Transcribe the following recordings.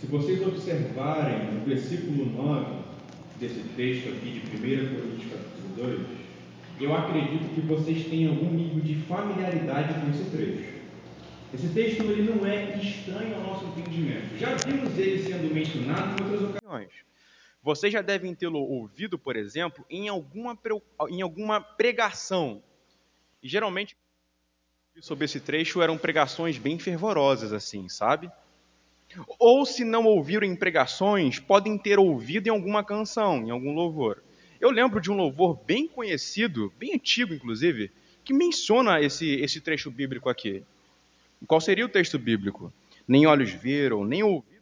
Se vocês observarem no versículo 9 desse texto aqui de 1 Coríntios capítulo 2, eu acredito que vocês tenham algum nível de familiaridade com esse trecho. Esse texto ele não é estranho ao nosso entendimento. Já vimos ele sendo mencionado em outras ocasiões. Vocês já devem tê-lo ouvido, por exemplo, em alguma, em alguma pregação. E geralmente sobre esse trecho eram pregações bem fervorosas, assim, sabe? Ou se não ouviram pregações, podem ter ouvido em alguma canção, em algum louvor. Eu lembro de um louvor bem conhecido, bem antigo inclusive, que menciona esse, esse trecho bíblico aqui. Qual seria o texto bíblico? Nem olhos viram, nem ouvidos,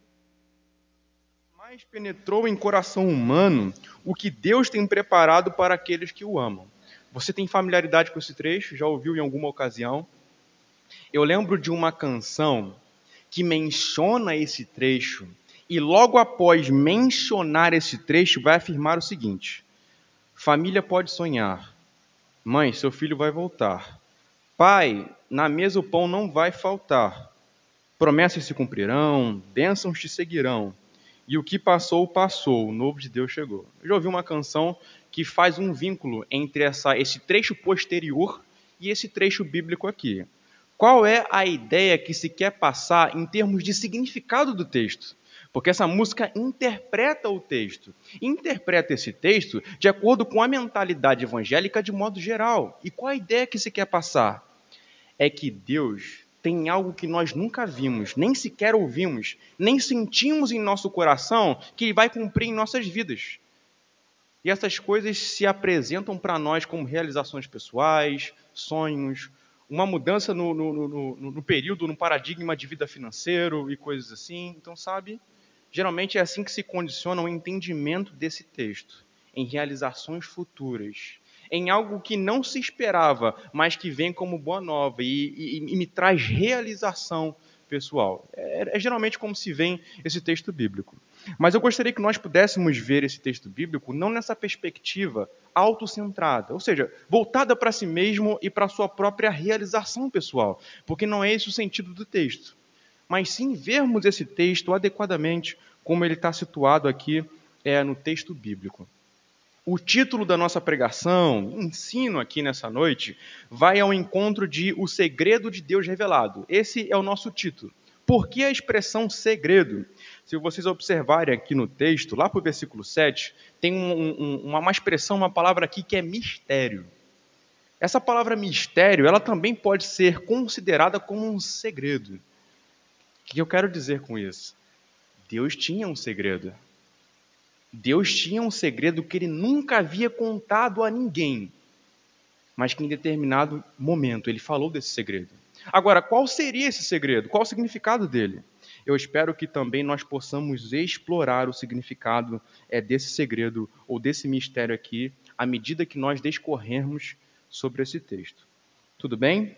mas penetrou em coração humano o que Deus tem preparado para aqueles que o amam. Você tem familiaridade com esse trecho? Já ouviu em alguma ocasião? Eu lembro de uma canção que menciona esse trecho e logo após mencionar esse trecho vai afirmar o seguinte: Família pode sonhar. Mãe, seu filho vai voltar. Pai, na mesa o pão não vai faltar. Promessas se cumprirão, bênçãos te seguirão. E o que passou, passou, o novo de Deus chegou. Eu já ouvi uma canção que faz um vínculo entre essa, esse trecho posterior e esse trecho bíblico aqui. Qual é a ideia que se quer passar em termos de significado do texto? Porque essa música interpreta o texto. Interpreta esse texto de acordo com a mentalidade evangélica de modo geral. E qual a ideia que se quer passar? É que Deus tem algo que nós nunca vimos, nem sequer ouvimos, nem sentimos em nosso coração que Ele vai cumprir em nossas vidas. E essas coisas se apresentam para nós como realizações pessoais, sonhos, uma mudança no, no, no, no, período, no paradigma de vida financeiro e coisas assim. Então, sabe, geralmente é assim que se condiciona o entendimento desse texto, em realizações futuras, em algo que não se esperava, mas que vem como boa nova e, e, e me traz realização pessoal. É, é, geralmente como se vê esse texto bíblico. Mas eu gostaria que nós pudéssemos ver esse texto bíblico não nessa perspectiva autocentrada, ou seja, voltada para si mesmo e para a sua própria realização pessoal, porque não é esse o sentido do texto. Mas sim vermos esse texto adequadamente como ele está situado aqui é, no texto bíblico. O título da nossa pregação, ensino aqui nessa noite, vai ao encontro de O Segredo de Deus Revelado. Esse é o nosso título. Por que a expressão segredo? Se vocês observarem aqui no texto, lá para o versículo 7, tem um, um, uma expressão, uma palavra aqui que é mistério. Essa palavra mistério, ela também pode ser considerada como um segredo. O que eu quero dizer com isso? Deus tinha um segredo. Deus tinha um segredo que ele nunca havia contado a ninguém, mas que em determinado momento ele falou desse segredo. Agora, qual seria esse segredo? Qual o significado dele? Eu espero que também nós possamos explorar o significado é, desse segredo ou desse mistério aqui, à medida que nós discorrermos sobre esse texto. Tudo bem?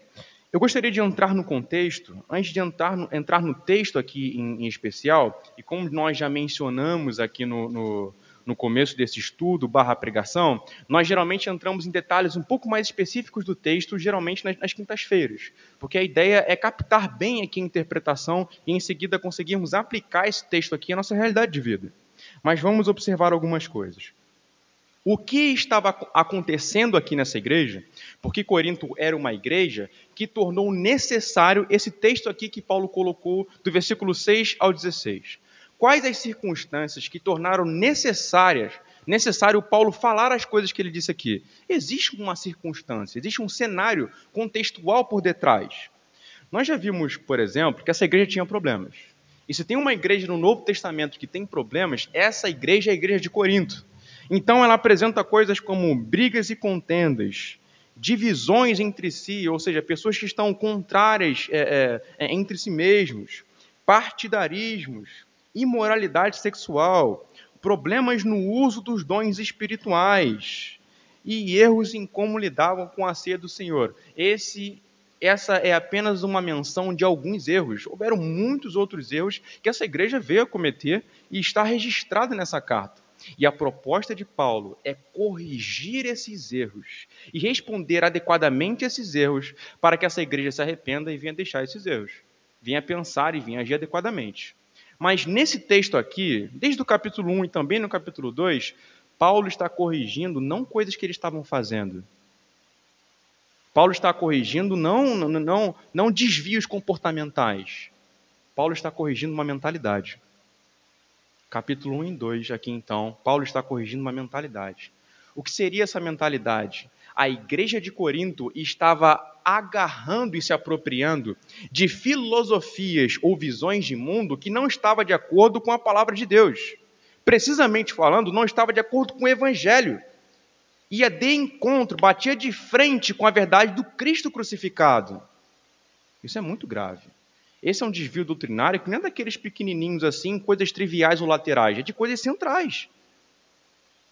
Eu gostaria de entrar no contexto, antes de entrar no, entrar no texto aqui em, em, especial, e como nós já mencionamos aqui no, no, no começo desse estudo, barra pregação, nós geralmente entramos em detalhes um pouco mais específicos do texto, geralmente nas, nas quintas-feiras, porque a ideia é captar bem aqui a interpretação e em seguida conseguirmos aplicar esse texto aqui à nossa realidade de vida. Mas vamos observar algumas coisas. O que estava acontecendo aqui nessa igreja? Porque Corinto era uma igreja que tornou necessário esse texto aqui que Paulo colocou do versículo 6 ao 16. Quais as circunstâncias que tornaram necessárias, necessário Paulo falar as coisas que ele disse aqui? Existe uma circunstância, existe um cenário contextual por detrás. Nós já vimos, por exemplo, que essa igreja tinha problemas. E se tem uma igreja no Novo Testamento que tem problemas, essa igreja é a igreja de Corinto. Então ela apresenta coisas como brigas e contendas, divisões entre si, ou seja, pessoas que estão contrárias é, é, é, entre si mesmos, partidarismos, imoralidade sexual, problemas no uso dos dons espirituais e erros em como lidavam com a ceia do Senhor. Esse essa é apenas uma menção de alguns erros. Houveram muitos outros erros que essa igreja veio a cometer e está registrado nessa carta. E a proposta de Paulo é corrigir esses erros e responder adequadamente a esses erros para que essa igreja se arrependa e venha deixar esses erros. Venha pensar e venha agir adequadamente. Mas nesse texto aqui, desde o capítulo 1 e também no capítulo 2, Paulo está corrigindo não coisas que eles estavam fazendo. Paulo está corrigindo não, não, não, desvios comportamentais. Paulo está corrigindo uma mentalidade. Capítulo 1 e 2, aqui então, Paulo está corrigindo uma mentalidade. O que seria essa mentalidade? A igreja de Corinto estava agarrando e se apropriando de filosofias ou visões de mundo que não estava de acordo com a palavra de Deus. Precisamente falando, não estava de acordo com o evangelho. Ia de encontro, batia de frente com a verdade do Cristo crucificado. Isso é muito grave. Esse é um desvio doutrinário que não é daqueles pequenininhos assim, coisas triviais ou laterais, é de coisas centrais.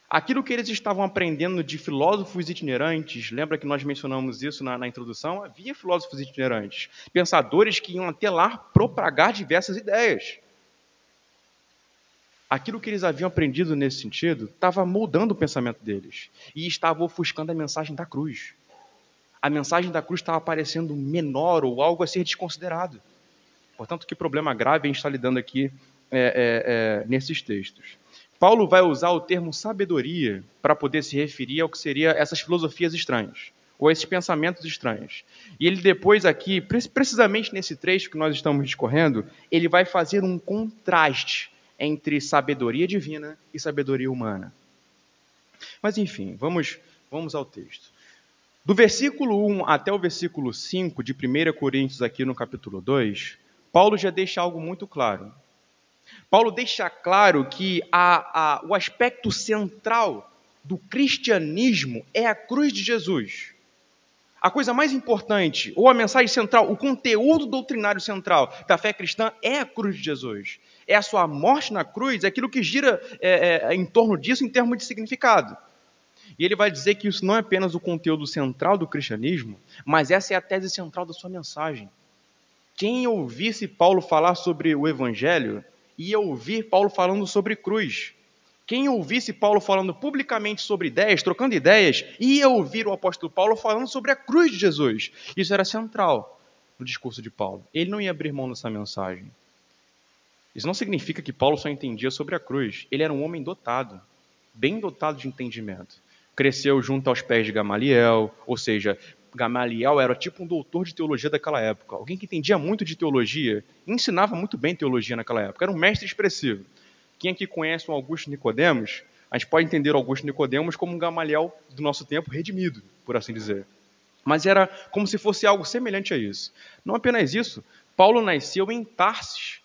Aquilo que eles estavam aprendendo de filósofos itinerantes, lembra que nós mencionamos isso na, na introdução? Havia filósofos itinerantes, pensadores que iam até lá propagar diversas ideias. Aquilo que eles haviam aprendido nesse sentido estava moldando o pensamento deles e estava ofuscando a mensagem da cruz. A mensagem da cruz estava parecendo menor ou algo a ser desconsiderado. Portanto, que problema grave a gente está lidando aqui é, é, é, nesses textos. Paulo vai usar o termo sabedoria para poder se referir ao que seria essas filosofias estranhas, ou esses pensamentos estranhos. E ele depois aqui, precisamente nesse trecho que nós estamos discorrendo, ele vai fazer um contraste entre sabedoria divina e sabedoria humana. Mas enfim, vamos, vamos ao texto. Do versículo 1 até o versículo 5 de 1 Coríntios, aqui no capítulo 2, Paulo já deixa algo muito claro. Paulo deixa claro que a, a, o aspecto central do cristianismo é a cruz de Jesus. A coisa mais importante, ou a mensagem central, o conteúdo doutrinário central da fé cristã é a cruz de Jesus. É a sua morte na cruz, é aquilo que gira é, é, em torno disso em termos de significado. E ele vai dizer que isso não é apenas o conteúdo central do cristianismo, mas essa é a tese central da sua mensagem. Quem ouvisse Paulo falar sobre o evangelho ia ouvir Paulo falando sobre cruz. Quem ouvisse Paulo falando publicamente sobre ideias, trocando ideias, ia ouvir o apóstolo Paulo falando sobre a cruz de Jesus. Isso era central no discurso de Paulo. Ele não ia abrir mão dessa mensagem. Isso não significa que Paulo só entendia sobre a cruz. Ele era um homem dotado, bem dotado de entendimento. Cresceu junto aos pés de Gamaliel, ou seja, Gamaliel era tipo um doutor de teologia daquela época, alguém que entendia muito de teologia ensinava muito bem teologia naquela época, era um mestre expressivo. Quem aqui conhece o Augusto Nicodemos, a gente pode entender Augusto Nicodemos como um Gamaliel do nosso tempo redimido, por assim dizer. Mas era como se fosse algo semelhante a isso. Não apenas isso, Paulo nasceu em Tarsis.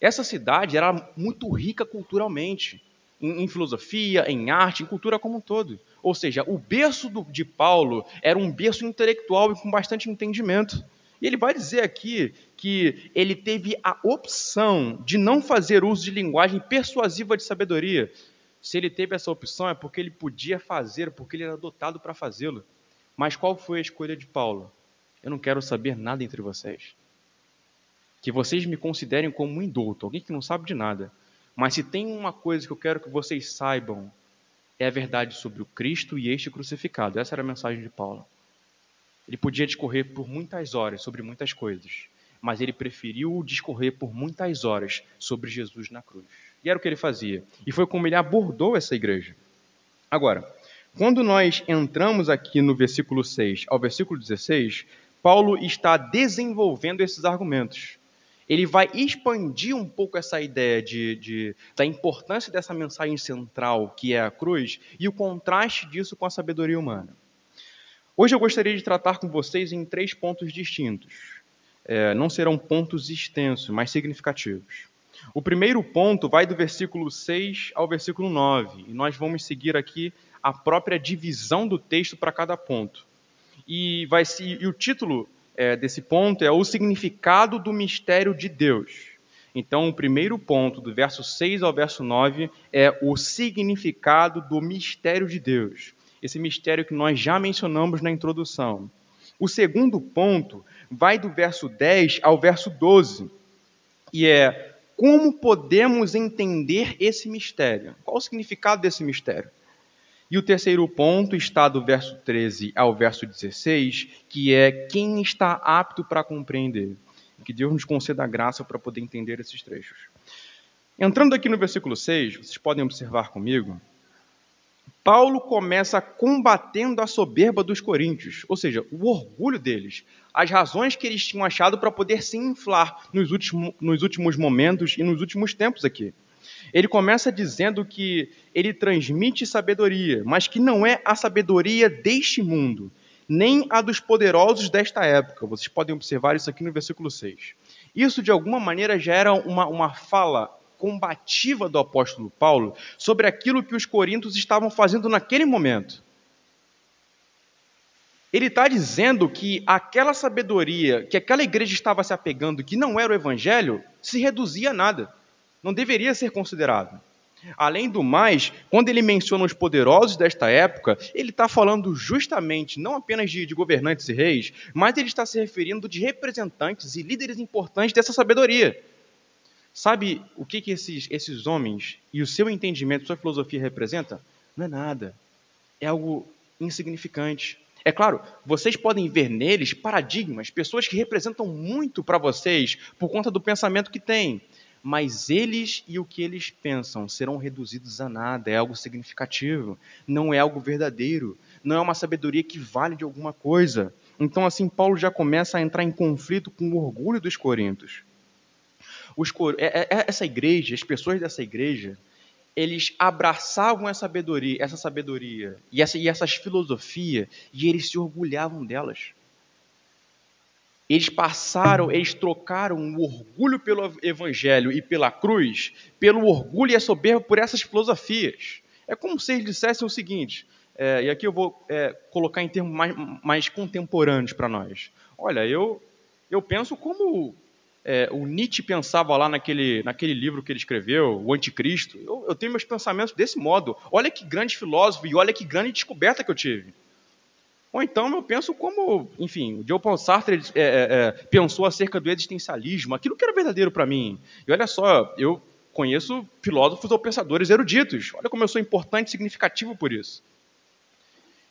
Essa cidade era muito rica culturalmente em, em, filosofia, em arte, em cultura como um todo. Ou seja, o berço do, de Paulo era um berço intelectual e com bastante entendimento. E ele vai dizer aqui que ele teve a opção de não fazer uso de linguagem persuasiva de sabedoria. Se ele teve essa opção é porque ele podia fazer, porque ele era dotado para fazê-lo. Mas qual foi a escolha de Paulo? Eu não quero saber nada entre vocês. Que vocês me considerem como um indulto, alguém que não sabe de nada. Mas se tem uma coisa que eu quero que vocês saibam, é a verdade sobre o Cristo e este crucificado. Essa era a mensagem de Paulo. Ele podia discorrer por muitas horas sobre muitas coisas, mas ele preferiu discorrer por muitas horas sobre Jesus na cruz. E era o que ele fazia. E foi como ele abordou essa igreja. Agora, quando nós entramos aqui no versículo 6 ao versículo 16, Paulo está desenvolvendo esses argumentos ele vai expandir um pouco essa ideia de, de, da importância dessa mensagem central, que é a cruz, e o contraste disso com a sabedoria humana. Hoje eu gostaria de tratar com vocês em três pontos distintos. É, não serão pontos extensos, mas significativos. O primeiro ponto vai do versículo 6 ao versículo 9, e nós vamos seguir aqui a própria divisão do texto para cada ponto. E, vai e o título é, desse ponto é o significado do mistério de Deus. Então, o primeiro ponto, do verso 6 ao verso 9, é o significado do mistério de Deus. Esse mistério que nós já mencionamos na introdução. O segundo ponto vai do verso 10 ao verso 12, e é como podemos entender esse mistério? Qual o significado desse mistério? E o terceiro ponto está do verso 13 ao verso 16, que é quem está apto para compreender. Que Deus nos conceda a graça para poder entender esses trechos. Entrando aqui no versículo 6, vocês podem observar comigo, Paulo começa combatendo a soberba dos coríntios, ou seja, o orgulho deles, as razões que eles tinham achado para poder se inflar nos últimos, nos últimos momentos e nos últimos tempos aqui. Ele começa dizendo que ele transmite sabedoria, mas que não é a sabedoria deste mundo, nem a dos poderosos desta época. Vocês podem observar isso aqui no versículo 6. Isso, de alguma maneira, já era uma, uma fala combativa do apóstolo Paulo sobre aquilo que os coríntios estavam fazendo naquele momento. Ele está dizendo que aquela sabedoria que aquela igreja estava se apegando, que não era o evangelho, se reduzia a nada. Não deveria ser considerado. Além do mais, quando ele menciona os poderosos desta época, ele está falando justamente não apenas de, de, governantes e reis, mas ele está se referindo de representantes e líderes importantes dessa sabedoria. Sabe o que, que esses, esses homens e o seu entendimento, sua filosofia representa? Não é nada. É algo insignificante. É claro, vocês podem ver neles paradigmas, pessoas que representam muito para vocês por conta do pensamento que têm. Mas eles e o que eles pensam serão reduzidos a nada, é algo significativo, não é algo verdadeiro, não é uma sabedoria que vale de alguma coisa. Então, assim, Paulo já começa a entrar em conflito com o orgulho dos coríntios. Os, é, é, essa igreja, as pessoas dessa igreja, eles abraçavam essa sabedoria, essa sabedoria e, essa, e essas filosofias e eles se orgulhavam delas. Eles passaram, eles trocaram o orgulho pelo evangelho e pela cruz, pelo orgulho e a soberba por essas filosofias. É como se eles dissessem o seguinte, é, e aqui eu vou é, colocar em termos mais, mais contemporâneos para nós. Olha, eu, eu penso como é, o Nietzsche pensava lá naquele, naquele livro que ele escreveu, O Anticristo. Eu, eu tenho meus pensamentos desse modo. Olha que grande filósofo e olha que grande descoberta que eu tive. Ou então eu penso como, enfim, o Joe Paul Sartre é, é, é, pensou acerca do existencialismo, aquilo que era verdadeiro para mim. E olha só, eu conheço filósofos ou pensadores eruditos. Olha como eu sou importante e significativo por isso.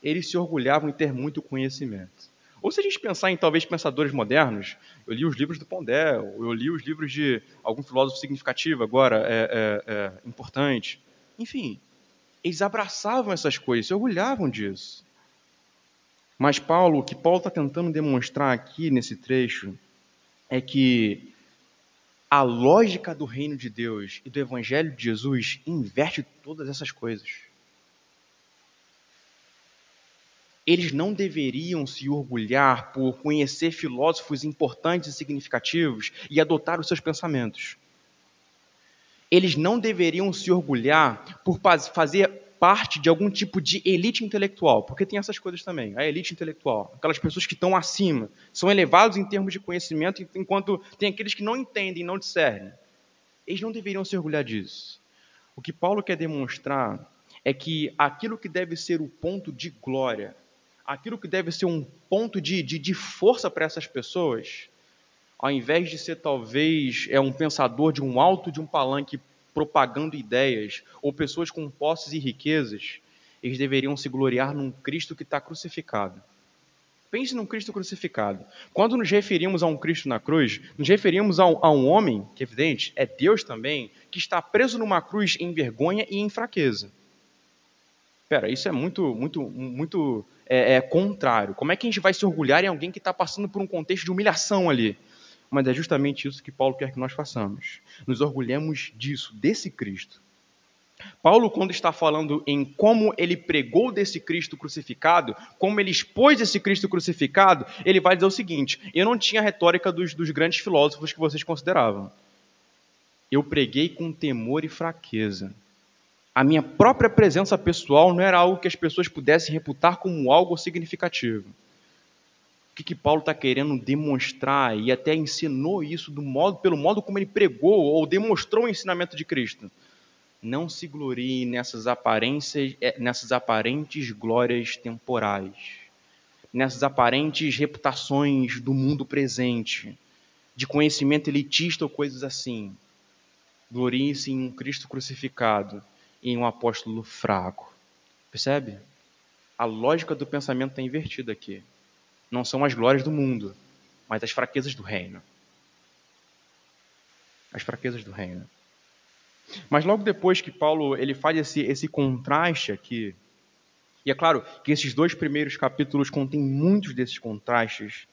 Eles se orgulhavam em ter muito conhecimento. Ou se a gente pensar em talvez pensadores modernos, eu li os livros do Pondé, eu li os livros de algum filósofo significativo agora, é, é, é, importante. Enfim, eles abraçavam essas coisas, se orgulhavam disso. Mas Paulo, o que Paulo está tentando demonstrar aqui nesse trecho é que a lógica do reino de Deus e do evangelho de Jesus inverte todas essas coisas. Eles não deveriam se orgulhar por conhecer filósofos importantes e significativos e adotar os seus pensamentos. Eles não deveriam se orgulhar por fazer parte de algum tipo de elite intelectual, porque tem essas coisas também, a elite intelectual, aquelas pessoas que estão acima, são elevados em termos de conhecimento, enquanto tem aqueles que não entendem, não discernem. Eles não deveriam se orgulhar disso. O que Paulo quer demonstrar é que aquilo que deve ser o ponto de glória aquilo que deve ser um ponto de, de, de força para essas pessoas, ao invés de ser talvez é um pensador de um alto de um palanque propagando ideias, ou pessoas com posses e riquezas, eles deveriam se gloriar num Cristo que está crucificado. Pense num Cristo crucificado. Quando nos referimos a um Cristo na cruz, nos referimos a um, a um homem, que é evidente, é Deus também, que está preso numa cruz em vergonha e em fraqueza. Pera, isso é muito, muito, muito é, é, contrário. Como é que a gente vai se orgulhar em alguém que está passando por um contexto de humilhação ali? Mas é justamente isso que Paulo quer que nós façamos. Nos orgulhemos disso, desse Cristo. Paulo, quando está falando em como ele pregou desse Cristo crucificado, como ele expôs esse Cristo crucificado, ele vai dizer o seguinte: eu não tinha a retórica dos, dos grandes filósofos que vocês consideravam. Eu preguei com temor e fraqueza a minha própria presença pessoal não era algo que as pessoas pudessem reputar como algo significativo. O que, que Paulo está querendo demonstrar e até ensinou isso do modo, pelo modo como ele pregou ou demonstrou o ensinamento de Cristo? Não se glorie nessas aparências, é, nessas aparentes glórias temporais, nessas aparentes reputações do mundo presente, de conhecimento elitista ou coisas assim. Glorie-se em um Cristo crucificado em um apóstolo fraco. Percebe? A lógica do pensamento está invertida aqui. Não são as glórias do mundo, mas as fraquezas do reino. As fraquezas do reino. Mas logo depois que Paulo ele faz esse, esse contraste aqui, e é claro que esses dois primeiros capítulos contêm muitos desses contrastes,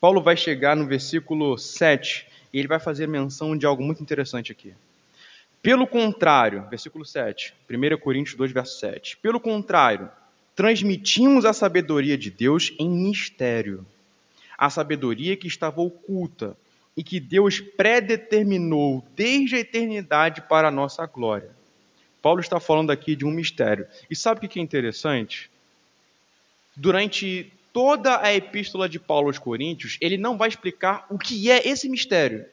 Paulo vai chegar no versículo 7 e ele vai fazer menção de algo muito interessante aqui. Pelo contrário, versículo 7, 1 Coríntios 2, verso 7. Pelo contrário, transmitimos a sabedoria de Deus em mistério. A sabedoria que estava oculta e que Deus predeterminou desde a eternidade para a nossa glória. Paulo está falando aqui de um mistério. E sabe o que é interessante? Durante toda a epístola de Paulo aos Coríntios, ele não vai explicar o que é esse mistério.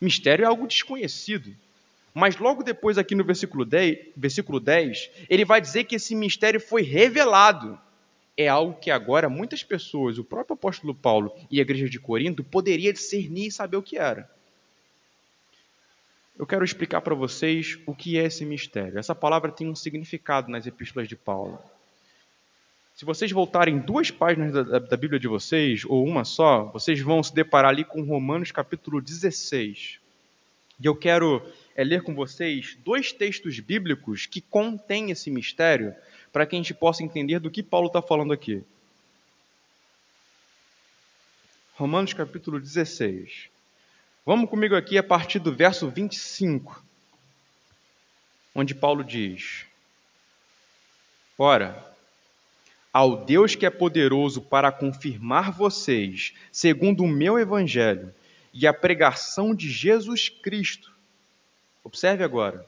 Mistério é algo desconhecido. Mas logo depois, aqui no versículo 10, versículo 10, ele vai dizer que esse mistério foi revelado. É algo que agora muitas pessoas, o próprio apóstolo Paulo e a igreja de Corinto, poderia discernir e saber o que era. Eu quero explicar para vocês o que é esse mistério. Essa palavra tem um significado nas epístolas de Paulo. Se vocês voltarem duas páginas da, da, Bíblia de vocês, ou uma só, vocês vão se deparar ali com Romanos capítulo 16. E eu quero é ler com vocês dois textos bíblicos que contêm esse mistério, para que a gente possa entender do que Paulo está falando aqui. Romanos capítulo 16. Vamos comigo aqui a partir do verso 25, onde Paulo diz: Ora, ao Deus que é poderoso para confirmar vocês, segundo o meu evangelho e a pregação de Jesus Cristo, Observe agora.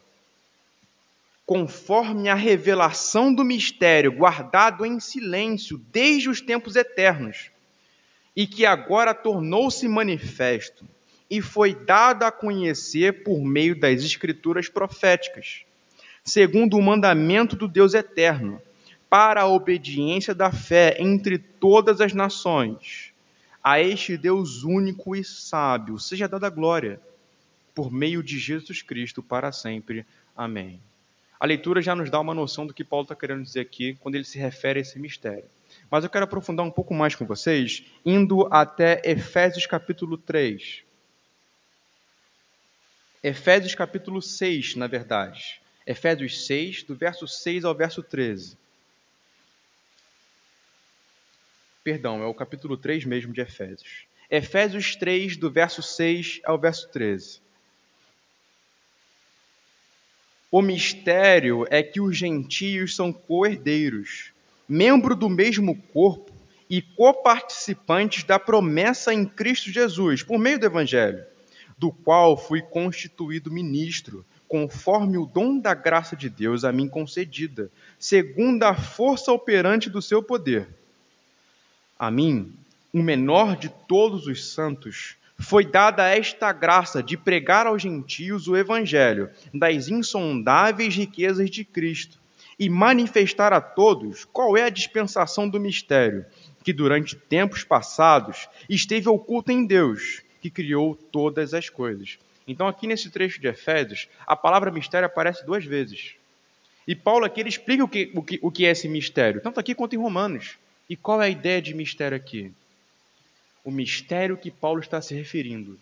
Conforme a revelação do mistério guardado em silêncio desde os tempos eternos, e que agora tornou-se manifesto e foi dado a conhecer por meio das escrituras proféticas, segundo o mandamento do Deus eterno, para a obediência da fé entre todas as nações. A este Deus único e sábio seja dada glória por meio de Jesus Cristo para sempre. Amém. A leitura já nos dá uma noção do que Paulo está querendo dizer aqui quando ele se refere a esse mistério. Mas eu quero aprofundar um pouco mais com vocês, indo até Efésios capítulo 3. Efésios capítulo 6, na verdade. Efésios 6, do verso 6 ao verso 13. Perdão, é o capítulo 3 mesmo de Efésios. Efésios 3, do verso 6 ao verso 13. O mistério é que os gentios são co-herdeiros, membro do mesmo corpo e coparticipantes da promessa em Cristo Jesus, por meio do Evangelho, do qual fui constituído ministro, conforme o dom da graça de Deus a mim concedida, segundo a força operante do seu poder. A mim, o menor de todos os santos, foi dada esta graça de pregar aos gentios o evangelho das insondáveis riquezas de Cristo e manifestar a todos qual é a dispensação do mistério que durante tempos passados esteve oculta em Deus, que criou todas as coisas. Então, aqui nesse trecho de Efésios, a palavra mistério aparece duas vezes. E Paulo aqui ele explica o que, o, que, o que é esse mistério, tanto aqui quanto em Romanos. E qual é a ideia de mistério aqui? o mistério que Paulo está se referindo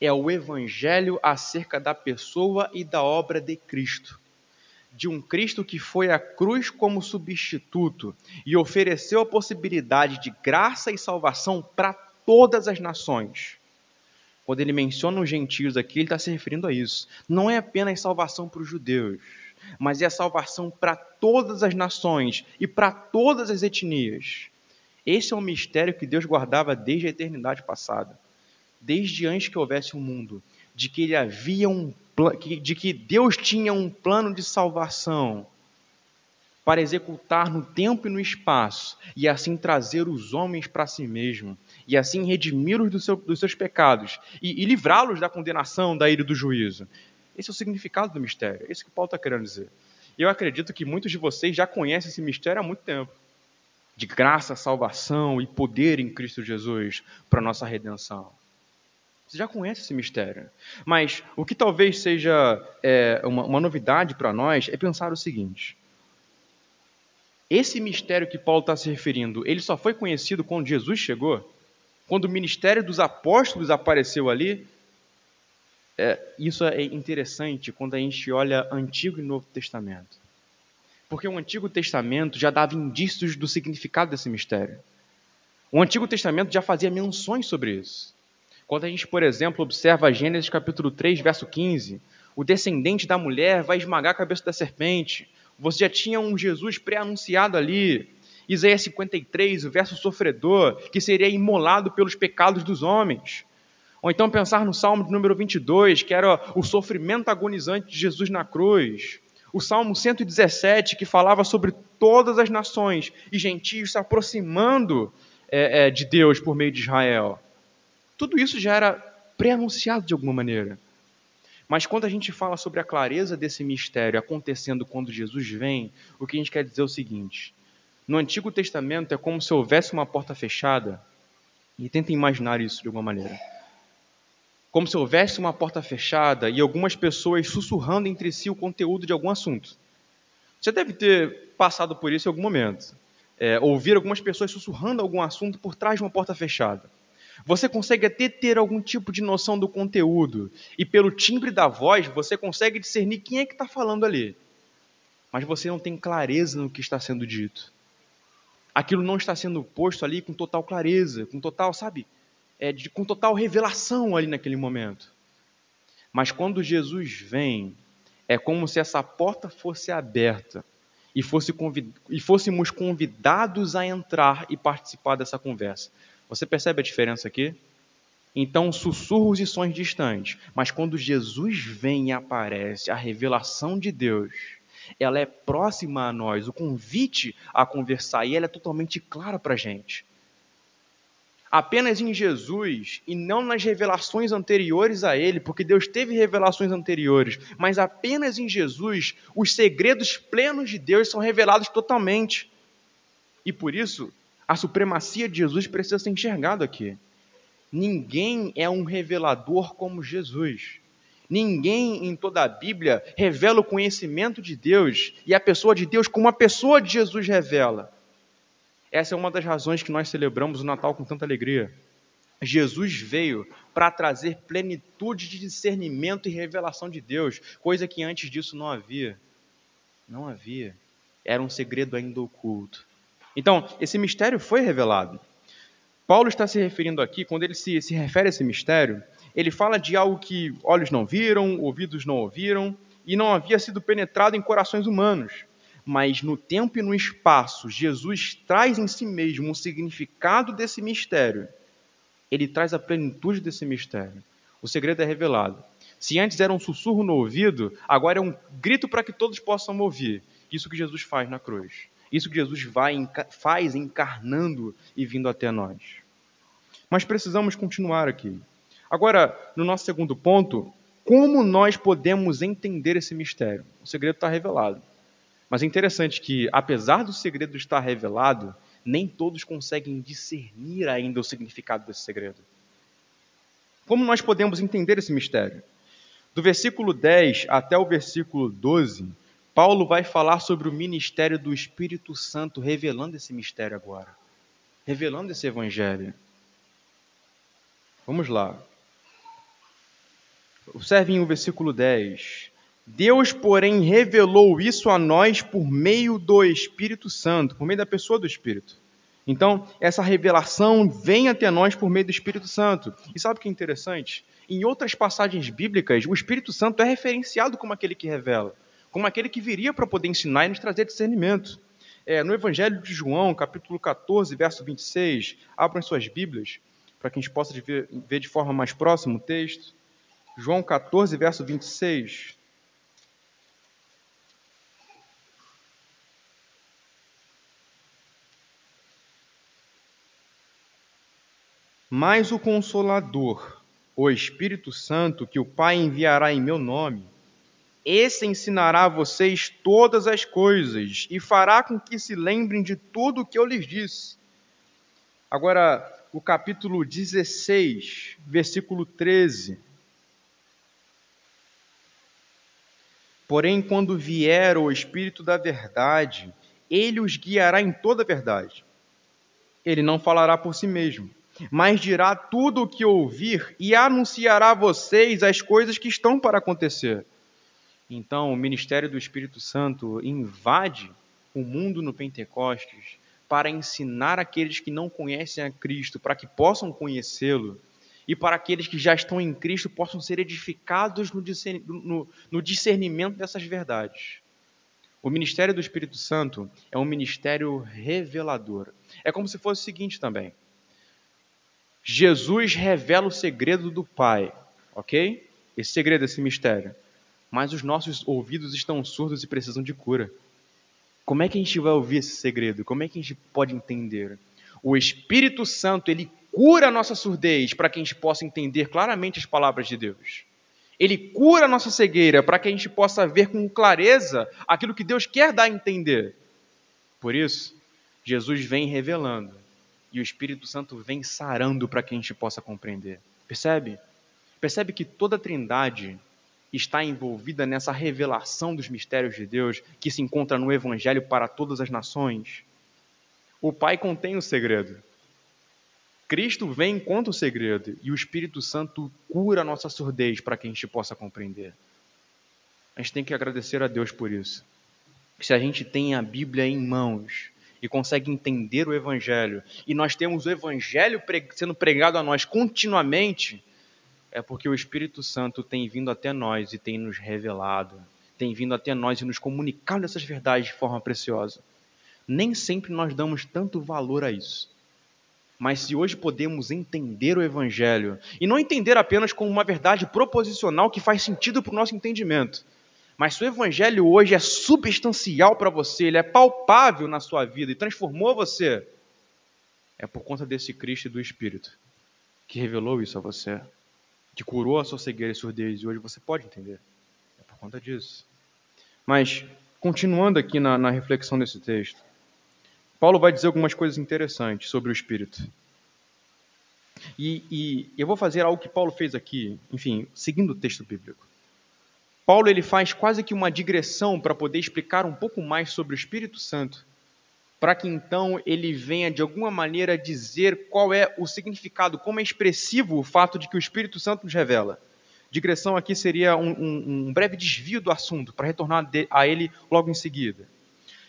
é o evangelho acerca da pessoa e da obra de Cristo. De um Cristo que foi à cruz como substituto e ofereceu a possibilidade de graça e salvação para todas as nações. Quando ele menciona os gentios aqui, ele está se referindo a isso. Não é apenas salvação para os judeus, mas é a salvação para todas as nações e para todas as etnias. Esse é um mistério que Deus guardava desde a eternidade passada, desde antes que houvesse um mundo, de que ele havia um de que Deus tinha um plano de salvação para executar no tempo e no espaço, e assim trazer os homens para si mesmo, e assim redimi-los do seu, dos seus pecados, e, e livrá-los da condenação, da ira do juízo. Esse é o significado do mistério, é isso que Paulo está querendo dizer. E eu acredito que muitos de vocês já conhecem esse mistério há muito tempo de graça, salvação e poder em Cristo Jesus para nossa redenção. Você já conhece esse mistério. Mas o que talvez seja é, uma, uma novidade para nós é pensar o seguinte: esse mistério que Paulo está se referindo, ele só foi conhecido quando Jesus chegou? Quando o ministério dos apóstolos apareceu ali? É, isso é interessante quando a gente olha Antigo e Novo Testamento. Porque o Antigo Testamento já dava indícios do significado desse mistério. O Antigo Testamento já fazia menções sobre isso. Quando a gente, por exemplo, observa Gênesis capítulo 3, verso 15, o descendente da mulher vai esmagar a cabeça da serpente. Você já tinha um Jesus pré-anunciado ali. Isaías 53, o verso sofredor, que seria imolado pelos pecados dos homens. Ou então pensar no Salmo de número 22, que era o sofrimento agonizante de Jesus na cruz. O Salmo 117, que falava sobre todas as nações e gentios se aproximando é, é, de Deus por meio de Israel. Tudo isso já era pré-anunciado de alguma maneira. Mas quando a gente fala sobre a clareza desse mistério acontecendo quando Jesus vem, o que a gente quer dizer é o seguinte: no Antigo Testamento é como se houvesse uma porta fechada, e tenta imaginar isso de alguma maneira. Como se houvesse uma porta fechada e algumas pessoas sussurrando entre si o conteúdo de algum assunto. Você deve ter passado por isso em algum momento é, ouvir algumas pessoas sussurrando algum assunto por trás de uma porta fechada. Você consegue até ter algum tipo de noção do conteúdo, e pelo timbre da voz você consegue discernir quem é que está falando ali. Mas você não tem clareza no que está sendo dito. Aquilo não está sendo posto ali com total clareza, com total, sabe, é, de, com total revelação ali naquele momento. Mas quando Jesus vem, é como se essa porta fosse aberta e, fosse convid... e fôssemos convidados a entrar e participar dessa conversa. Você percebe a diferença aqui? Então, sussurros e sons distantes. Mas quando Jesus vem e aparece, a revelação de Deus, ela é próxima a nós, o convite a conversar, e ela é totalmente clara para a gente apenas em Jesus e não nas revelações anteriores a ele, porque Deus teve revelações anteriores, mas apenas em Jesus os segredos plenos de Deus são revelados totalmente. E por isso, a supremacia de Jesus precisa ser enxergada aqui. Ninguém é um revelador como Jesus. Ninguém em toda a Bíblia revela o conhecimento de Deus e a pessoa de Deus como a pessoa de Jesus revela. Essa é uma das razões que nós celebramos o Natal com tanta alegria. Jesus veio para trazer plenitude de discernimento e revelação de Deus, coisa que antes disso não havia. Não havia. Era um segredo ainda oculto. Então, esse mistério foi revelado. Paulo está se referindo aqui, quando ele se, se refere a esse mistério, ele fala de algo que olhos não viram, ouvidos não ouviram, e não havia sido penetrado em corações humanos mas no tempo e no espaço, Jesus traz em si mesmo o significado desse mistério. Ele traz a plenitude desse mistério. O segredo é revelado. Se antes era um sussurro no ouvido, agora é um grito para que todos possam ouvir. Isso que Jesus faz na cruz. Isso que Jesus vai, faz encarnando e vindo até nós. Mas precisamos continuar aqui. Agora, no nosso segundo ponto, como nós podemos entender esse mistério? O segredo está revelado. Mas é interessante que, apesar do segredo estar revelado, nem todos conseguem discernir ainda o significado desse segredo. Como nós podemos entender esse mistério? Do versículo 10 até o versículo 12, Paulo vai falar sobre o ministério do Espírito Santo, revelando esse mistério agora, revelando esse evangelho. Vamos lá. Observem o versículo 10. Deus, porém, revelou isso a nós por meio do Espírito Santo, por meio da pessoa do Espírito. Então, essa revelação vem até nós por meio do Espírito Santo. E sabe o que é interessante? Em outras passagens bíblicas, o Espírito Santo é referenciado como aquele que revela, como aquele que viria para poder ensinar e nos trazer discernimento. É, no Evangelho de João, capítulo 14, verso 26, abram suas Bíblias, para que a gente possa ver, ver de forma mais próxima o texto. João 14, verso 26. Mas o Consolador, o Espírito Santo, que o Pai enviará em meu nome, esse ensinará a vocês todas as coisas e fará com que se lembrem de tudo o que eu lhes disse. Agora, o capítulo 16, versículo 13. Porém, quando vier o Espírito da Verdade, ele os guiará em toda a verdade. Ele não falará por si mesmo mas dirá tudo o que ouvir e anunciará a vocês as coisas que estão para acontecer. Então, o ministério do Espírito Santo invade o mundo no Pentecostes para ensinar aqueles que não conhecem a Cristo, para que possam conhecê-lo, e para aqueles que já estão em Cristo possam ser edificados no discernimento dessas verdades. O ministério do Espírito Santo é um ministério revelador. É como se fosse o seguinte também. Jesus revela o segredo do Pai, ok? Esse segredo, esse mistério. Mas os nossos ouvidos estão surdos e precisam de cura. Como é que a gente vai ouvir esse segredo? Como é que a gente pode entender? O Espírito Santo, ele cura a nossa surdez para que a gente possa entender claramente as palavras de Deus. Ele cura a nossa cegueira para que a gente possa ver com clareza aquilo que Deus quer dar a entender. Por isso, Jesus vem revelando e o Espírito Santo vem sarando para que a gente possa compreender. Percebe? Percebe que toda a Trindade está envolvida nessa revelação dos mistérios de Deus que se encontra no Evangelho para todas as nações. O Pai contém o segredo. Cristo vem e conta o segredo e o Espírito Santo cura a nossa surdez para que a gente possa compreender. A gente tem que agradecer a Deus por isso. Se a gente tem a Bíblia em mãos e consegue entender o Evangelho, e nós temos o Evangelho sendo pregado a nós continuamente, é porque o Espírito Santo tem vindo até nós e tem nos revelado, tem vindo até nós e nos comunicado essas verdades de forma preciosa. Nem sempre nós damos tanto valor a isso. Mas se hoje podemos entender o Evangelho, e não entender apenas como uma verdade proposicional que faz sentido para o nosso entendimento, mas se o Evangelho hoje é substancial para você, ele é palpável na sua vida e transformou você, é por conta desse Cristo e do Espírito que revelou isso a você que curou a sua cegueira e surdez, e hoje você pode entender. É por conta disso. Mas, continuando aqui na, na reflexão desse texto, Paulo vai dizer algumas coisas interessantes sobre o Espírito. E, e, eu vou fazer algo que Paulo fez aqui, enfim, seguindo o texto bíblico. Paulo ele faz quase que uma digressão para poder explicar um pouco mais sobre o Espírito Santo para que então ele venha de alguma maneira dizer qual é o significado, como é expressivo o fato de que o Espírito Santo nos revela. Digressão aqui seria um, um, um breve desvio do assunto, para retornar a ele logo em seguida.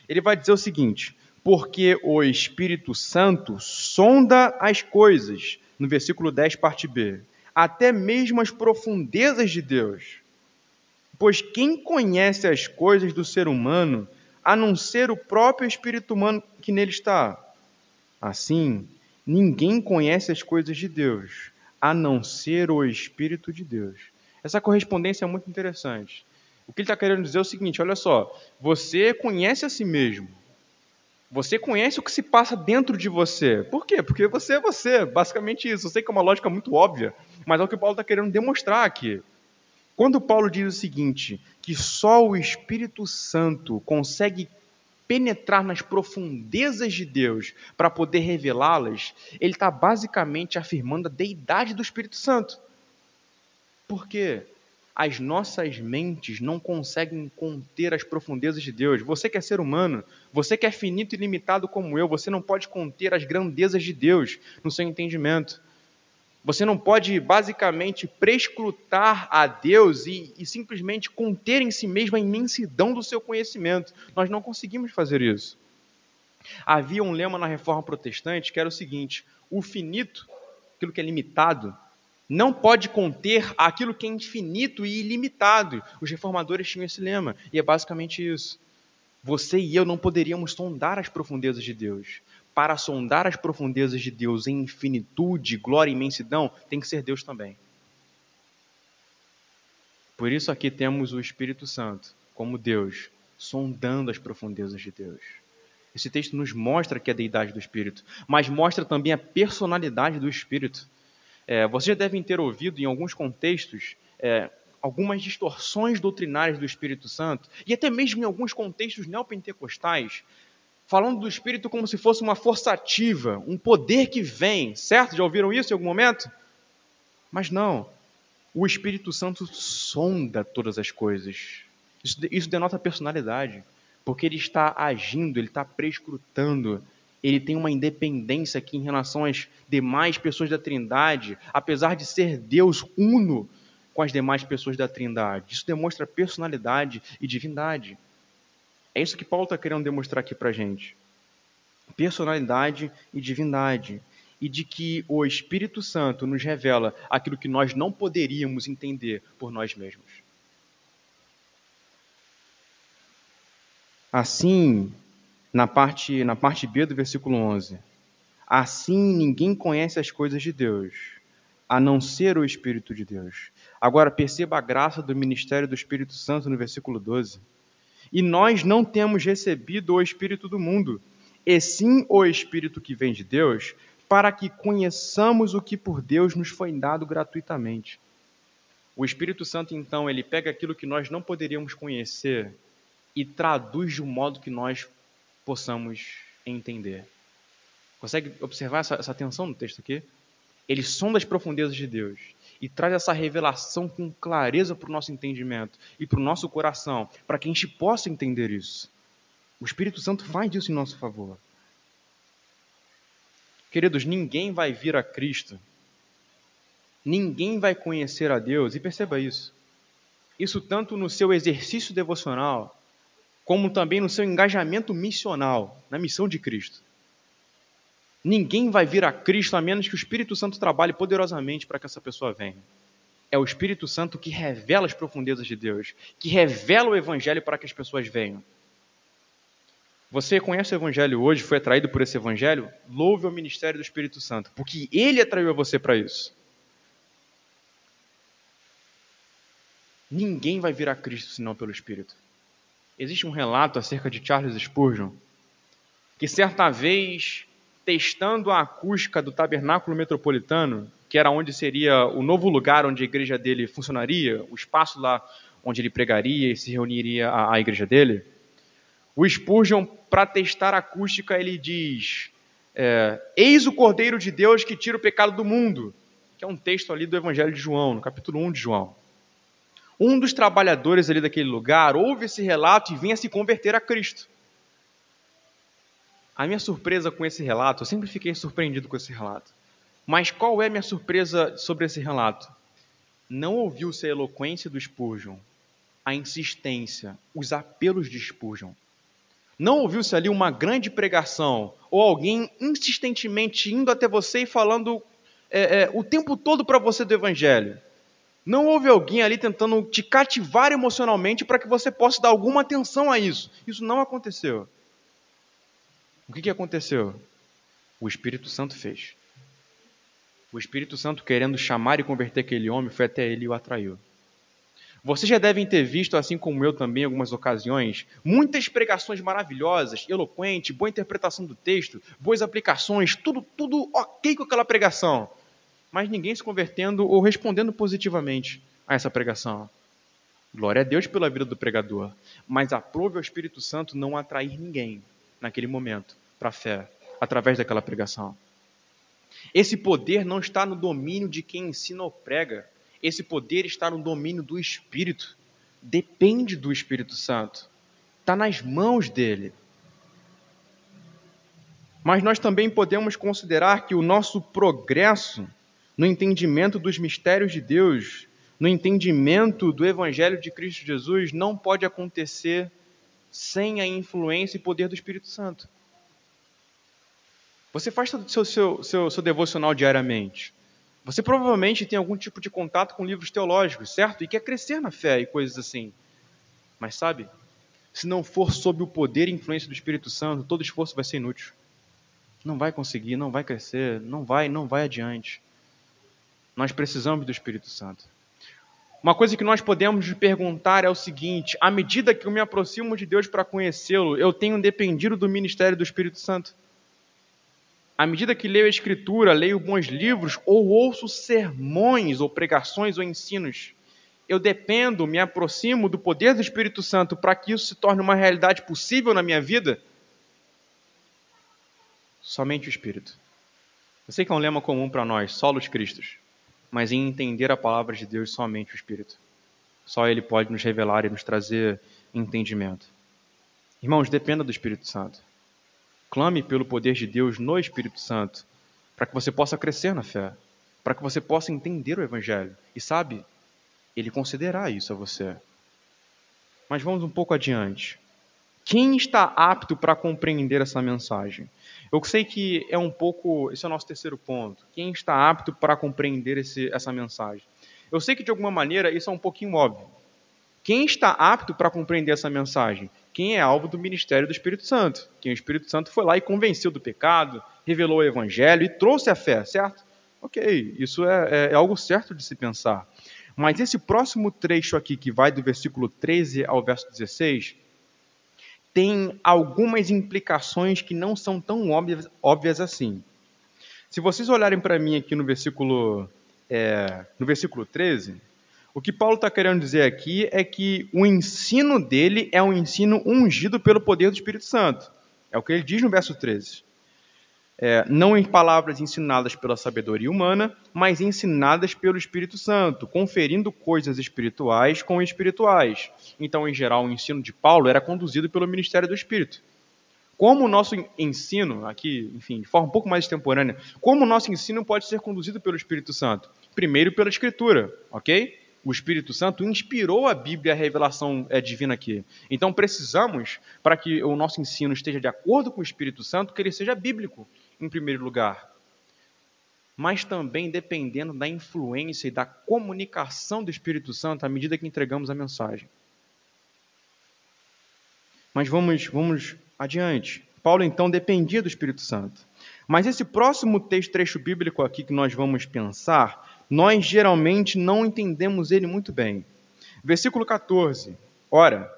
Ele vai dizer o seguinte: porque o Espírito Santo sonda as coisas, no versículo 10, parte B, até mesmo as profundezas de Deus. Pois quem conhece as coisas do ser humano a não ser o próprio espírito humano que nele está. Assim, ninguém conhece as coisas de Deus, a não ser o Espírito de Deus. Essa correspondência é muito interessante. O que ele está querendo dizer é o seguinte: olha só, você conhece a si mesmo. Você conhece o que se passa dentro de você. Por quê? Porque você é você, basicamente isso. Eu sei que é uma lógica muito óbvia, mas é o que o Paulo está querendo demonstrar aqui. Quando Paulo diz o seguinte, que só o Espírito Santo consegue penetrar nas profundezas de Deus para poder revelá-las, ele está basicamente afirmando a deidade do Espírito Santo. Por quê? As nossas mentes não conseguem conter as profundezas de Deus. Você que é ser humano, você que é finito e limitado como eu, você não pode conter as grandezas de Deus no seu entendimento. Você não pode basicamente prescrutar a Deus e, e, simplesmente conter em si mesmo a imensidão do seu conhecimento. Nós não conseguimos fazer isso. Havia um lema na reforma protestante que era o seguinte: o finito, aquilo que é limitado, não pode conter aquilo que é infinito e ilimitado. Os reformadores tinham esse lema, e é basicamente isso. Você e eu não poderíamos sondar as profundezas de Deus para sondar as profundezas de Deus em infinitude, glória e imensidão, tem que ser Deus também. Por isso aqui temos o Espírito Santo como Deus, sondando as profundezas de Deus. Esse texto nos mostra que é a deidade do Espírito, mas mostra também a personalidade do Espírito. É, vocês já devem ter ouvido em alguns contextos é, algumas distorções doutrinárias do Espírito Santo, e até mesmo em alguns contextos neopentecostais, falando do Espírito como se fosse uma força ativa, um poder que vem, certo? Já ouviram isso em algum momento? Mas não. O Espírito Santo sonda todas as coisas. Isso, isso denota personalidade, porque ele está agindo, ele está prescrutando ele tem uma independência aqui em relação às demais pessoas da Trindade, apesar de ser Deus uno com as demais pessoas da Trindade. Isso demonstra personalidade e divindade. É isso que Paulo está querendo demonstrar aqui para a gente. Personalidade e divindade. E de que o Espírito Santo nos revela aquilo que nós não poderíamos entender por nós mesmos. Assim, na parte, na parte B do versículo 11. Assim ninguém conhece as coisas de Deus, a não ser o Espírito de Deus. Agora perceba a graça do ministério do Espírito Santo no versículo 12. E nós não temos recebido o Espírito do mundo, e sim o Espírito que vem de Deus, para que conheçamos o que por Deus nos foi dado gratuitamente. O Espírito Santo, então, ele pega aquilo que nós não poderíamos conhecer e traduz de um modo que nós possamos entender. Consegue observar essa, essa tensão no texto aqui? Ele sonda as profundezas de Deus e traz essa revelação com clareza para o nosso entendimento e para o nosso coração, para que a gente possa entender isso. O Espírito Santo faz isso em nosso favor. Queridos, ninguém vai vir a Cristo, ninguém vai conhecer a Deus, e perceba isso. Isso tanto no seu exercício devocional, como também no seu engajamento missional, na missão de Cristo. Ninguém vai vir a Cristo a menos que o Espírito Santo trabalhe poderosamente para que essa pessoa venha. É o Espírito Santo que revela as profundezas de Deus, que revela o Evangelho para que as pessoas venham. Você conhece o Evangelho hoje, foi atraído por esse Evangelho? Louve o ministério do Espírito Santo, porque ele atraiu você para isso. Ninguém vai vir a Cristo senão pelo Espírito. Existe um relato acerca de Charles Spurgeon, que certa vez, testando a acústica do tabernáculo metropolitano, que era onde seria o novo lugar onde a igreja dele funcionaria, o espaço lá onde ele pregaria e se reuniria a, a igreja dele, o Spurgeon, para testar a acústica, ele diz: é, Eis o Cordeiro de Deus que tira o pecado do mundo, que é um texto ali do Evangelho de João, no capítulo 1 de João. Um dos trabalhadores ali daquele lugar ouve esse relato e vem a se converter a Cristo. A minha surpresa com esse relato, eu sempre fiquei surpreendido com esse relato. Mas qual é a minha surpresa sobre esse relato? Não ouviu-se a eloquência do Spurgeon, a insistência, os apelos de Spurgeon. Não ouviu-se ali uma grande pregação ou alguém insistentemente indo até você e falando é, é, o tempo todo para você do Evangelho. Não houve alguém ali tentando te cativar emocionalmente para que você possa dar alguma atenção a isso. Isso não aconteceu. O que, que aconteceu? O Espírito Santo fez. O Espírito Santo, querendo chamar e converter aquele homem, foi até ele e o atraiu. Vocês já devem ter visto, assim como eu também, em algumas ocasiões, muitas pregações maravilhosas, eloquentes, boa interpretação do texto, boas aplicações, tudo, tudo ok com aquela pregação mas ninguém se convertendo ou respondendo positivamente a essa pregação. Glória a Deus pela vida do pregador, mas aprove ao Espírito Santo não atrair ninguém naquele momento para a fé, através daquela pregação. Esse poder não está no domínio de quem ensina ou prega, esse poder está no domínio do Espírito. Depende do Espírito Santo, está nas mãos dele. Mas nós também podemos considerar que o nosso progresso no entendimento dos mistérios de Deus, no entendimento do Evangelho de Cristo Jesus, não pode acontecer sem a influência e poder do Espírito Santo. Você faz seu, seu, seu, seu devocional diariamente. Você provavelmente tem algum tipo de contato com livros teológicos, certo? E quer crescer na fé e coisas assim. Mas sabe, se não for sob o poder e influência do Espírito Santo, todo esforço vai ser inútil. Não vai conseguir, não vai crescer, não vai, não vai adiante. Nós precisamos do Espírito Santo. Uma coisa que nós podemos perguntar é o seguinte: à medida que eu me aproximo de Deus para conhecê-lo, eu tenho dependido do ministério do Espírito Santo? À medida que leio a Escritura, leio bons livros ou ouço sermões ou pregações ou ensinos, eu dependo, me aproximo do poder do Espírito Santo para que isso se torne uma realidade possível na minha vida? Somente o Espírito. Eu sei que é um lema comum para nós, solos Cristos mas em entender a palavra de Deus somente o Espírito. Só Ele pode nos revelar e nos trazer entendimento. Irmãos, dependa do Espírito Santo. Clame pelo poder de Deus no Espírito Santo, para que você possa crescer na fé, para que você possa entender o Evangelho. E sabe, Ele concederá isso a você. Mas vamos um pouco adiante. Quem está apto para compreender essa mensagem? Eu sei que é um pouco. Esse é o nosso terceiro ponto. Quem está apto para compreender esse, essa mensagem? Eu sei que de alguma maneira isso é um pouquinho óbvio. Quem está apto para compreender essa mensagem? Quem é alvo do ministério do Espírito Santo. Quem o Espírito Santo foi lá e convenceu do pecado, revelou o Evangelho e trouxe a fé, certo? Ok, isso é, é, é algo certo de se pensar. Mas esse próximo trecho aqui, que vai do versículo 13 ao verso 16, tem algumas implicações que não são tão óbvias, óbvias assim. Se vocês olharem para mim aqui no versículo, é, no versículo 13, o que Paulo está querendo dizer aqui é que o ensino dele é um ensino ungido pelo poder do Espírito Santo. É o que ele diz no verso 13 é, não em palavras ensinadas pela sabedoria humana, mas ensinadas pelo Espírito Santo, conferindo coisas espirituais com espirituais. Então, em geral, o ensino de Paulo era conduzido pelo ministério do Espírito. Como o nosso ensino, aqui, enfim, de forma um pouco mais extemporânea, como o nosso ensino pode ser conduzido pelo Espírito Santo? Primeiro, pela Escritura, ok? o Espírito Santo inspirou a Bíblia a revelação é, divina aqui. Então precisamos, para que o nosso ensino esteja de acordo com o Espírito Santo, que ele seja bíblico em primeiro lugar, mas também dependendo da influência e da comunicação do Espírito Santo à medida que entregamos a mensagem. Mas vamos, vamos adiante. Paulo então dependia do Espírito Santo. Mas esse próximo texto, trecho bíblico aqui que nós vamos pensar, nós geralmente não entendemos ele muito bem. Versículo 14. Ora,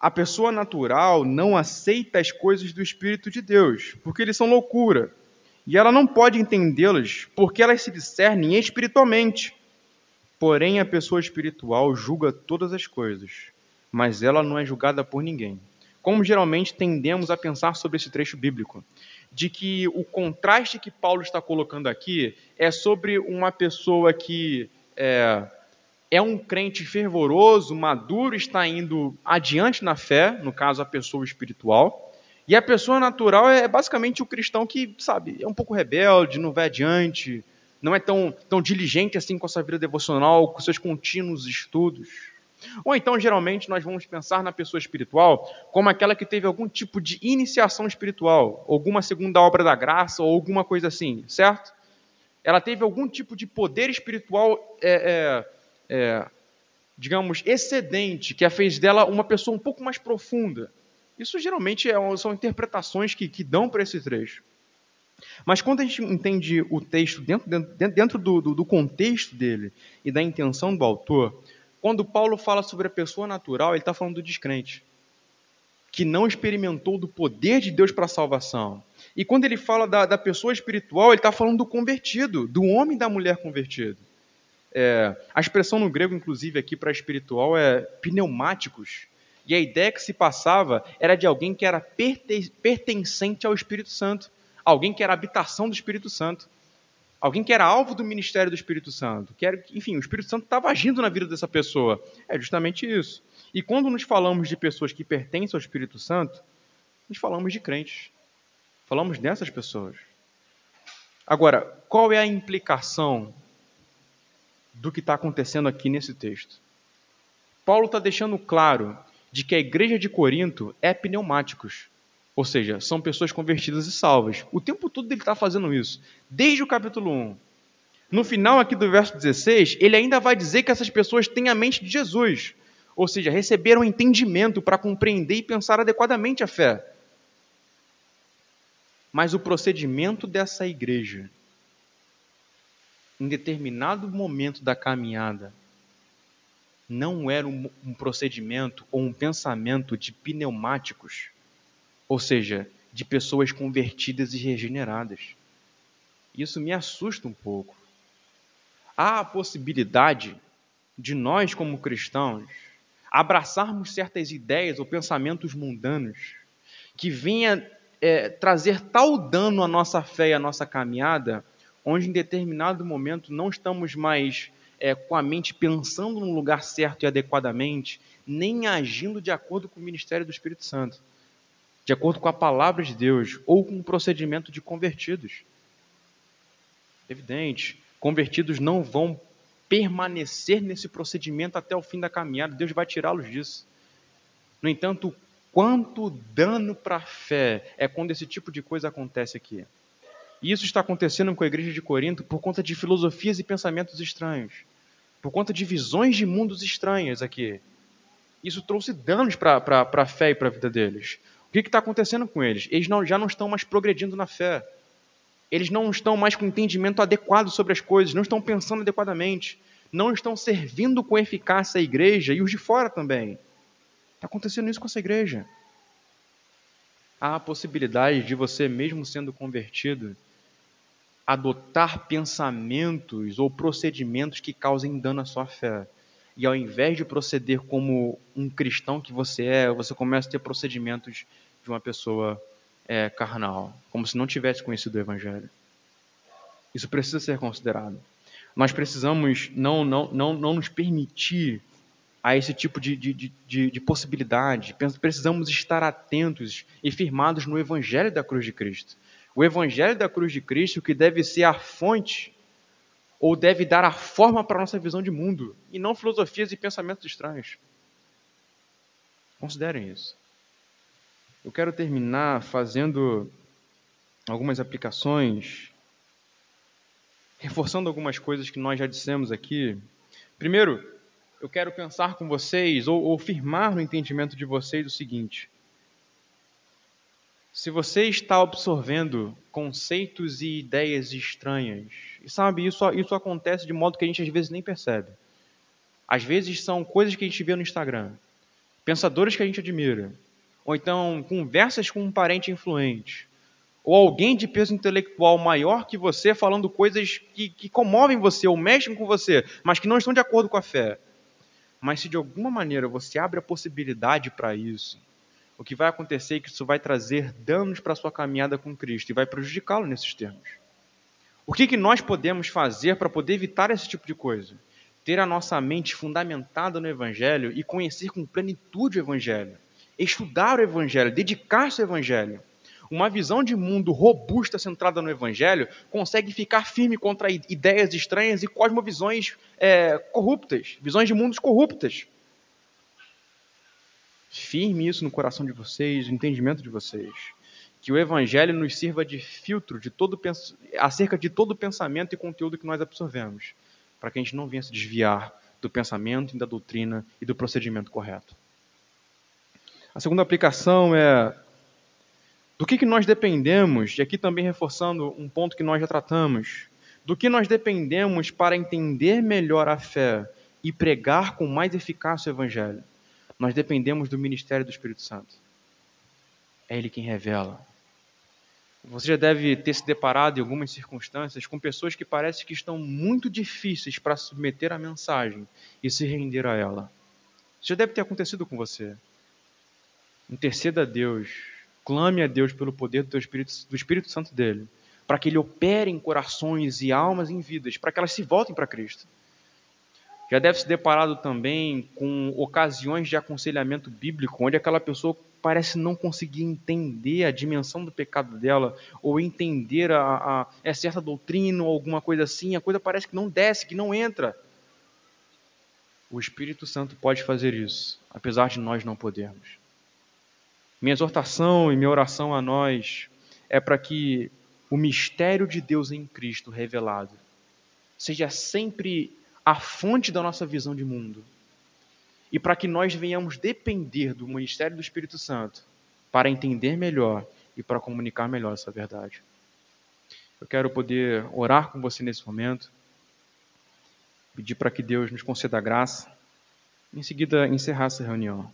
a pessoa natural não aceita as coisas do Espírito de Deus, porque eles são loucura. E ela não pode entendê-las, porque elas se discernem espiritualmente. Porém, a pessoa espiritual julga todas as coisas, mas ela não é julgada por ninguém. Como geralmente tendemos a pensar sobre esse trecho bíblico, de que o contraste que Paulo está colocando aqui é sobre uma pessoa que é, é um crente fervoroso, maduro, está indo adiante na fé, no caso a pessoa espiritual, e a pessoa natural é basicamente o cristão que, sabe, é um pouco rebelde, não vai adiante, não é tão, tão diligente assim com a sua vida devocional, com seus contínuos estudos. Ou então, geralmente, nós vamos pensar na pessoa espiritual como aquela que teve algum tipo de iniciação espiritual, alguma segunda obra da graça ou alguma coisa assim, certo? Ela teve algum tipo de poder espiritual é, é, é, digamos, excedente, que a fez dela uma pessoa um pouco mais profunda. Isso geralmente é, são interpretações que, que dão para esse trecho. Mas quando a gente entende o texto dentro, dentro, dentro do, do, do, contexto dele e da intenção do autor, quando Paulo fala sobre a pessoa natural, ele está falando do descrente, que não experimentou do poder de Deus para a salvação. E quando ele fala da, da pessoa espiritual, ele está falando do convertido, do homem e da mulher convertido. É, a expressão no grego, inclusive, aqui para espiritual é pneumáticos. E a ideia que se passava era de alguém que era pertencente ao Espírito Santo, alguém que era habitação do Espírito Santo, alguém que era alvo do ministério do Espírito Santo, que era, enfim, o Espírito Santo estava agindo na vida dessa pessoa. É justamente isso. E quando nos falamos de pessoas que pertencem ao Espírito Santo, nós falamos de crentes. Falamos dessas pessoas. Agora, qual é a implicação do que está acontecendo aqui nesse texto. Paulo está deixando claro de que a igreja de Corinto é pneumáticos, ou seja, são pessoas convertidas e salvas. O tempo todo ele está fazendo isso, desde o capítulo 1. No final aqui do verso 16, ele ainda vai dizer que essas pessoas têm a mente de Jesus, ou seja, receberam entendimento para compreender e pensar adequadamente a fé. Mas o procedimento dessa igreja em determinado momento da caminhada, não era um, um procedimento ou um pensamento de pneumáticos, ou seja, de pessoas convertidas e regeneradas. Isso me assusta um pouco. Há a possibilidade de nós, como cristãos, abraçarmos certas ideias ou pensamentos mundanos que venha é, trazer tal dano à nossa fé e à nossa caminhada onde em determinado momento não estamos mais é, com a mente pensando no lugar certo e adequadamente, nem agindo de acordo com o ministério do Espírito Santo. de acordo com a palavra de Deus ou com o procedimento de convertidos. Evidente, convertidos não vão permanecer nesse procedimento até o fim da caminhada, Deus vai tirá-los disso. No entanto, quanto dano para a fé é quando esse tipo de coisa acontece aqui. E isso está acontecendo com a igreja de Corinto por conta de filosofias e pensamentos estranhos, por conta de visões de mundos estranhas aqui. Isso trouxe danos para a fé e para a vida deles. O que está acontecendo com eles? Eles não, já não estão mais progredindo na fé. Eles não estão mais com entendimento adequado sobre as coisas, não estão pensando adequadamente, não estão servindo com eficácia a igreja e os de fora também. Está acontecendo isso com essa igreja. Há a possibilidade de você, mesmo sendo convertido, adotar pensamentos ou procedimentos que causem dano à sua fé. E ao invés de proceder como um cristão que você é, você começa a ter procedimentos de uma pessoa é, carnal, como se não tivesse conhecido o Evangelho. Isso precisa ser considerado. Nós precisamos não, não, não, não nos permitir a esse tipo de, de, de, de possibilidade. Precisamos estar atentos e firmados no Evangelho da cruz de Cristo. O Evangelho da cruz de Cristo que deve ser a fonte ou deve dar a forma para a nossa visão de mundo, e não filosofias e pensamentos estranhos. Considerem isso. Eu quero terminar fazendo algumas aplicações, reforçando algumas coisas que nós já dissemos aqui. Primeiro, eu quero pensar com vocês, ou, ou firmar no entendimento de vocês o seguinte: se você está absorvendo conceitos e ideias estranhas, e sabe, isso, isso acontece de modo que a gente às vezes nem percebe. Às vezes são coisas que a gente vê no Instagram, pensadores que a gente admira, ou então conversas com um parente influente, ou alguém de peso intelectual maior que você falando coisas que, que comovem você ou mexem com você, mas que não estão de acordo com a fé. Mas se de alguma maneira você abre a possibilidade para isso, o que vai acontecer é que isso vai trazer danos para a sua caminhada com Cristo e vai prejudicá-lo nesses termos. O que, que nós podemos fazer para poder evitar esse tipo de coisa? Ter a nossa mente fundamentada no Evangelho e conhecer com plenitude o Evangelho. Estudar o Evangelho, dedicar-se ao Evangelho. Uma visão de mundo robusta, centrada no Evangelho, consegue ficar firme contra ideias estranhas e cosmovisões é, corruptas, visões de mundos corruptas. Firme isso no coração de vocês, no entendimento de vocês. Que o Evangelho nos sirva de filtro de todo, acerca de todo pensamento e conteúdo que nós absorvemos, para que a gente não venha se desviar do pensamento, da doutrina e do procedimento correto. A segunda aplicação é do que, que nós dependemos, e aqui também reforçando um ponto que nós já tratamos, do que nós dependemos para entender melhor a fé e pregar com mais eficácia o Evangelho nós dependemos do ministério do Espírito Santo. É Ele quem revela. Você já deve ter se deparado em algumas circunstâncias com pessoas que parecem que estão muito difíceis para submeter a mensagem e se render a ela. Isso já deve ter acontecido com você. Interceda a Deus, clame a Deus pelo poder do, Espírito, do Espírito Santo dele, para que ele opere em corações e almas em vidas, para que elas se voltem para Cristo. Já deve se deparado também com ocasiões de aconselhamento bíblico, onde aquela pessoa parece não conseguir entender a dimensão do pecado dela, ou entender a, a, a é certa doutrina ou alguma coisa assim, a coisa parece que não desce, que não entra. O Espírito Santo pode fazer isso, apesar de nós não podermos. Minha exortação e minha oração a nós é para que o mistério de Deus em Cristo revelado seja sempre a fonte da nossa visão de mundo. E para que nós venhamos depender do ministério do Espírito Santo para entender melhor e para comunicar melhor essa verdade. Eu quero poder orar com você nesse momento, pedir para que Deus nos conceda graça, em seguida encerrar essa reunião.